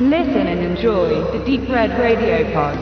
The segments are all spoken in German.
Listen and enjoy the Deep Red Radio Pod.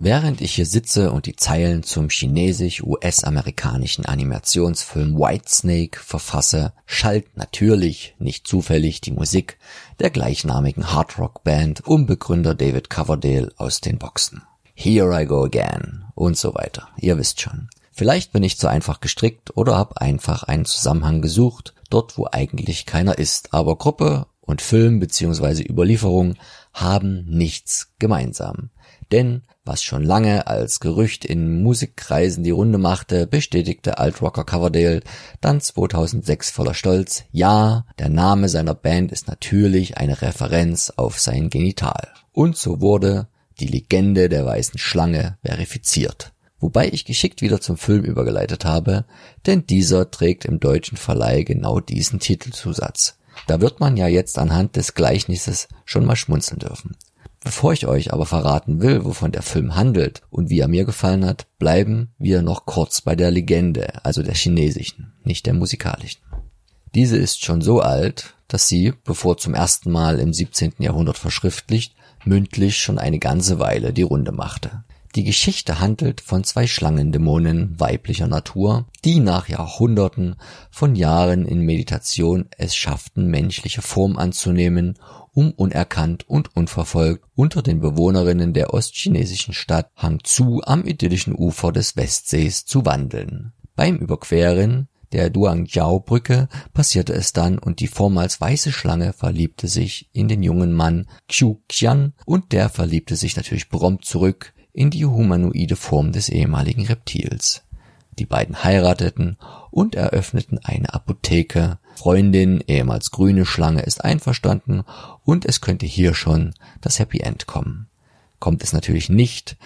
Während ich hier sitze und die Zeilen zum chinesisch-US-amerikanischen Animationsfilm Whitesnake verfasse, schallt natürlich, nicht zufällig, die Musik der gleichnamigen Hardrock-Band um Begründer David Coverdale aus den Boxen. Here I Go Again und so weiter. Ihr wisst schon. Vielleicht bin ich zu einfach gestrickt oder habe einfach einen Zusammenhang gesucht, dort wo eigentlich keiner ist, aber Gruppe und Film bzw. Überlieferung haben nichts gemeinsam. Denn was schon lange als Gerücht in Musikkreisen die Runde machte, bestätigte Altrocker Coverdale dann 2006 voller Stolz, ja, der Name seiner Band ist natürlich eine Referenz auf sein Genital. Und so wurde die Legende der weißen Schlange verifiziert. Wobei ich geschickt wieder zum Film übergeleitet habe, denn dieser trägt im deutschen Verleih genau diesen Titelzusatz. Da wird man ja jetzt anhand des Gleichnisses schon mal schmunzeln dürfen. Bevor ich euch aber verraten will, wovon der Film handelt und wie er mir gefallen hat, bleiben wir noch kurz bei der Legende, also der chinesischen, nicht der musikalischen. Diese ist schon so alt, dass sie, bevor zum ersten Mal im 17. Jahrhundert verschriftlicht, mündlich schon eine ganze Weile die Runde machte. Die Geschichte handelt von zwei Schlangendämonen weiblicher Natur, die nach Jahrhunderten von Jahren in Meditation es schafften, menschliche Form anzunehmen um unerkannt und unverfolgt unter den Bewohnerinnen der ostchinesischen Stadt Hangzhou am idyllischen Ufer des Westsees zu wandeln. Beim Überqueren der Duangjiao-Brücke passierte es dann und die vormals weiße Schlange verliebte sich in den jungen Mann Qiu Qian und der verliebte sich natürlich prompt zurück in die humanoide Form des ehemaligen Reptils. Die beiden heirateten und eröffneten eine Apotheke. Freundin, ehemals grüne Schlange, ist einverstanden und es könnte hier schon das Happy End kommen. Kommt es natürlich nicht,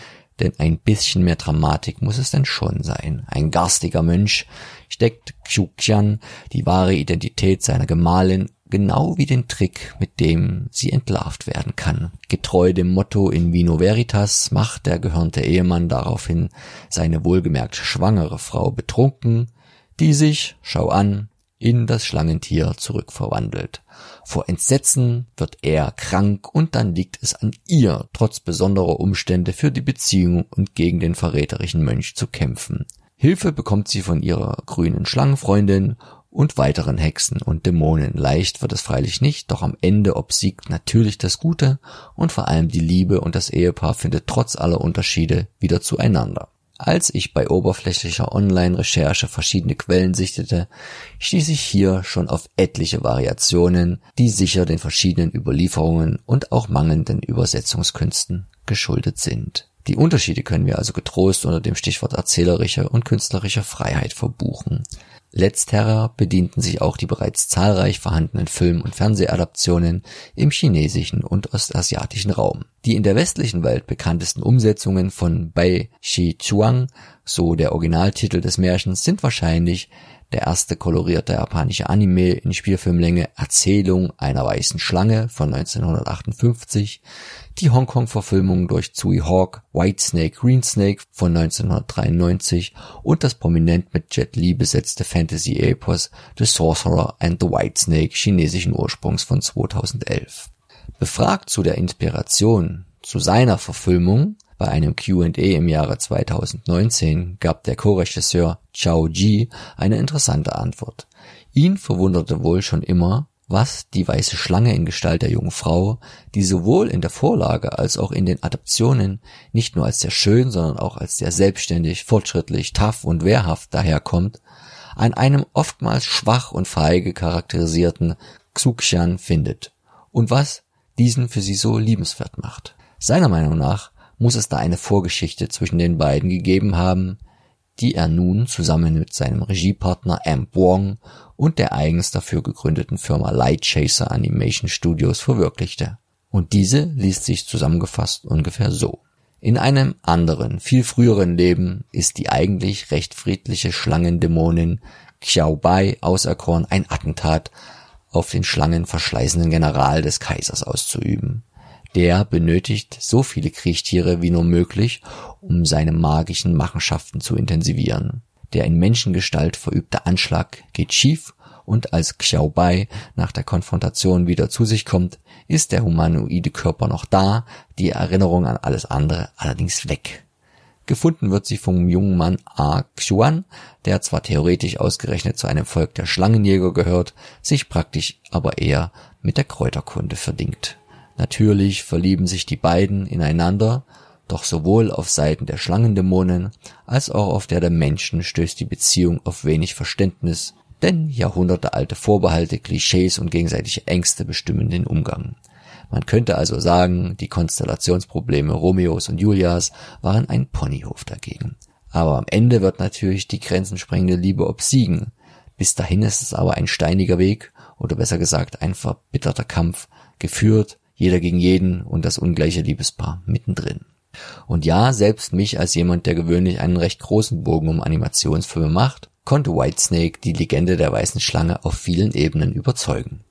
denn ein bisschen mehr Dramatik muss es denn schon sein. Ein garstiger Mönch steckt Qiuqian die wahre Identität seiner Gemahlin genau wie den Trick, mit dem sie entlarvt werden kann. Getreu dem Motto in Vino Veritas macht der gehörnte Ehemann daraufhin seine wohlgemerkt schwangere Frau betrunken, die sich, schau an, in das Schlangentier zurückverwandelt. Vor Entsetzen wird er krank und dann liegt es an ihr, trotz besonderer Umstände für die Beziehung und gegen den verräterischen Mönch zu kämpfen. Hilfe bekommt sie von ihrer grünen Schlangenfreundin und weiteren Hexen und Dämonen. Leicht wird es freilich nicht, doch am Ende obsiegt natürlich das Gute und vor allem die Liebe und das Ehepaar findet trotz aller Unterschiede wieder zueinander. Als ich bei oberflächlicher Online-Recherche verschiedene Quellen sichtete, stieß ich hier schon auf etliche Variationen, die sicher den verschiedenen Überlieferungen und auch mangelnden Übersetzungskünsten geschuldet sind. Die Unterschiede können wir also getrost unter dem Stichwort erzählerische und künstlerische Freiheit verbuchen. Letzterer bedienten sich auch die bereits zahlreich vorhandenen Film- und Fernsehadaptionen im chinesischen und ostasiatischen Raum. Die in der westlichen Welt bekanntesten Umsetzungen von Bai Shi Chuang, so der Originaltitel des Märchens, sind wahrscheinlich der erste kolorierte japanische Anime in Spielfilmlänge Erzählung einer weißen Schlange von 1958, die Hongkong-Verfilmung durch Tsui Hawk Whitesnake Green Snake von 1993 und das prominent mit Jet Li besetzte Fantasy-Epos The Sorcerer and the White Snake chinesischen Ursprungs von 2011. Befragt zu der Inspiration zu seiner Verfilmung bei einem Q&A im Jahre 2019 gab der Co-Regisseur Chao Ji eine interessante Antwort. Ihn verwunderte wohl schon immer, was die weiße Schlange in Gestalt der jungen Frau, die sowohl in der Vorlage als auch in den Adaptionen nicht nur als sehr schön, sondern auch als sehr selbstständig, fortschrittlich, tough und wehrhaft daherkommt, an einem oftmals schwach und feige charakterisierten Xuxian findet und was diesen für sie so liebenswert macht. Seiner Meinung nach muss es da eine Vorgeschichte zwischen den beiden gegeben haben, die er nun zusammen mit seinem Regiepartner Amp Wong und der eigens dafür gegründeten Firma Light Chaser Animation Studios verwirklichte. Und diese liest sich zusammengefasst ungefähr so. In einem anderen, viel früheren Leben ist die eigentlich recht friedliche Schlangendämonin Xiao Bai auserkoren, ein Attentat auf den schlangenverschleißenden General des Kaisers auszuüben. Der benötigt so viele Kriechtiere wie nur möglich, um seine magischen Machenschaften zu intensivieren. Der in Menschengestalt verübte Anschlag geht schief und als Xiao Bai nach der Konfrontation wieder zu sich kommt, ist der humanoide Körper noch da, die Erinnerung an alles andere allerdings weg. Gefunden wird sie vom jungen Mann A. Xuan, der zwar theoretisch ausgerechnet zu einem Volk der Schlangenjäger gehört, sich praktisch aber eher mit der Kräuterkunde verdingt. Natürlich verlieben sich die beiden ineinander, doch sowohl auf Seiten der Schlangendämonen als auch auf der der Menschen stößt die Beziehung auf wenig Verständnis, denn jahrhundertealte Vorbehalte, Klischees und gegenseitige Ängste bestimmen den Umgang. Man könnte also sagen, die Konstellationsprobleme Romeos und Julias waren ein Ponyhof dagegen. Aber am Ende wird natürlich die grenzensprengende Liebe obsiegen. Bis dahin ist es aber ein steiniger Weg, oder besser gesagt ein verbitterter Kampf, geführt, jeder gegen jeden und das ungleiche Liebespaar mittendrin. Und ja, selbst mich als jemand, der gewöhnlich einen recht großen Bogen um Animationsfilme macht, konnte Whitesnake die Legende der weißen Schlange auf vielen Ebenen überzeugen.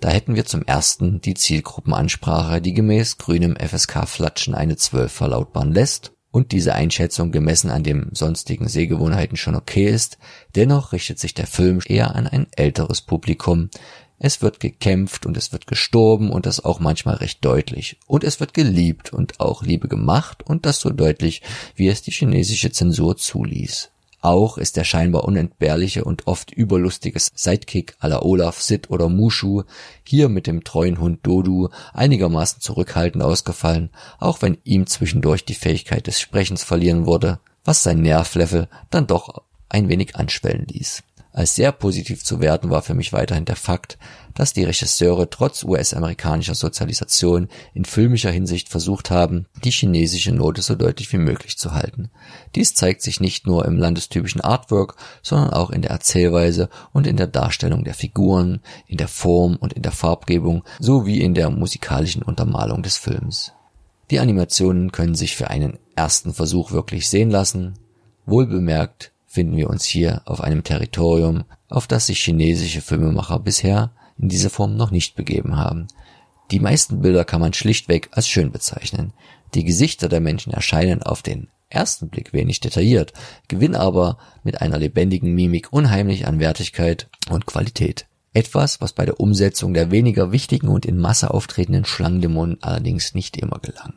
Da hätten wir zum ersten die Zielgruppenansprache, die gemäß grünem FSK-Flatschen eine 12 verlautbaren lässt und diese Einschätzung gemessen an dem sonstigen Sehgewohnheiten schon okay ist, dennoch richtet sich der Film eher an ein älteres Publikum. Es wird gekämpft und es wird gestorben und das auch manchmal recht deutlich. Und es wird geliebt und auch Liebe gemacht und das so deutlich, wie es die chinesische Zensur zuließ. Auch ist der scheinbar unentbehrliche und oft überlustige Sidekick la Olaf, Sid oder Mushu hier mit dem treuen Hund Dodu einigermaßen zurückhaltend ausgefallen, auch wenn ihm zwischendurch die Fähigkeit des Sprechens verlieren wurde, was sein Nervlevel dann doch ein wenig anschwellen ließ. Als sehr positiv zu werten war für mich weiterhin der Fakt, dass die Regisseure trotz US-amerikanischer Sozialisation in filmischer Hinsicht versucht haben, die chinesische Note so deutlich wie möglich zu halten. Dies zeigt sich nicht nur im landestypischen Artwork, sondern auch in der Erzählweise und in der Darstellung der Figuren, in der Form und in der Farbgebung sowie in der musikalischen Untermalung des Films. Die Animationen können sich für einen ersten Versuch wirklich sehen lassen. Wohlbemerkt, finden wir uns hier auf einem Territorium, auf das sich chinesische Filmemacher bisher in dieser Form noch nicht begeben haben. Die meisten Bilder kann man schlichtweg als schön bezeichnen. Die Gesichter der Menschen erscheinen auf den ersten Blick wenig detailliert, gewinnen aber mit einer lebendigen Mimik unheimlich an Wertigkeit und Qualität. Etwas, was bei der Umsetzung der weniger wichtigen und in Masse auftretenden Schlangendämonen allerdings nicht immer gelang.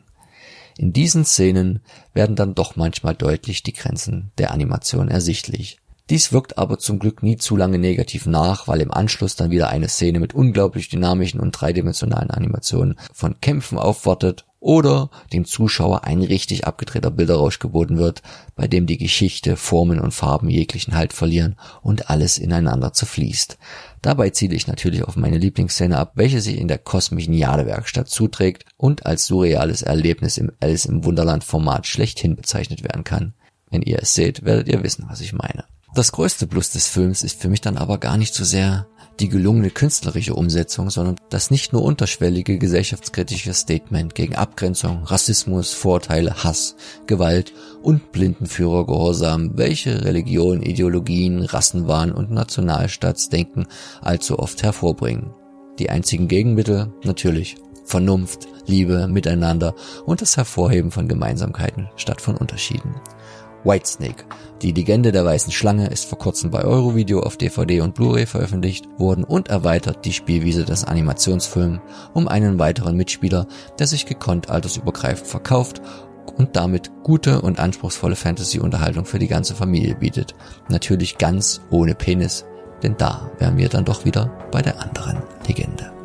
In diesen Szenen werden dann doch manchmal deutlich die Grenzen der Animation ersichtlich. Dies wirkt aber zum Glück nie zu lange negativ nach, weil im Anschluss dann wieder eine Szene mit unglaublich dynamischen und dreidimensionalen Animationen von Kämpfen aufwartet oder dem Zuschauer ein richtig abgedrehter Bilderrausch geboten wird, bei dem die Geschichte, Formen und Farben jeglichen Halt verlieren und alles ineinander zerfließt. Dabei ziele ich natürlich auf meine Lieblingsszene ab, welche sich in der kosmischen Jadewerkstatt zuträgt und als surreales Erlebnis im Alice im Wunderland Format schlechthin bezeichnet werden kann. Wenn ihr es seht, werdet ihr wissen, was ich meine. Das größte Plus des Films ist für mich dann aber gar nicht so sehr die gelungene künstlerische Umsetzung, sondern das nicht nur unterschwellige gesellschaftskritische Statement gegen Abgrenzung, Rassismus, Vorteile, Hass, Gewalt und Blindenführergehorsam, welche Religion, Ideologien, Rassenwahn und Nationalstaatsdenken allzu oft hervorbringen. Die einzigen Gegenmittel natürlich Vernunft, Liebe, Miteinander und das Hervorheben von Gemeinsamkeiten statt von Unterschieden. Whitesnake. Die Legende der weißen Schlange ist vor kurzem bei Eurovideo auf DVD und Blu-ray veröffentlicht worden und erweitert die Spielwiese des Animationsfilms um einen weiteren Mitspieler, der sich gekonnt altersübergreifend verkauft und damit gute und anspruchsvolle Fantasy-Unterhaltung für die ganze Familie bietet. Natürlich ganz ohne Penis, denn da wären wir dann doch wieder bei der anderen Legende.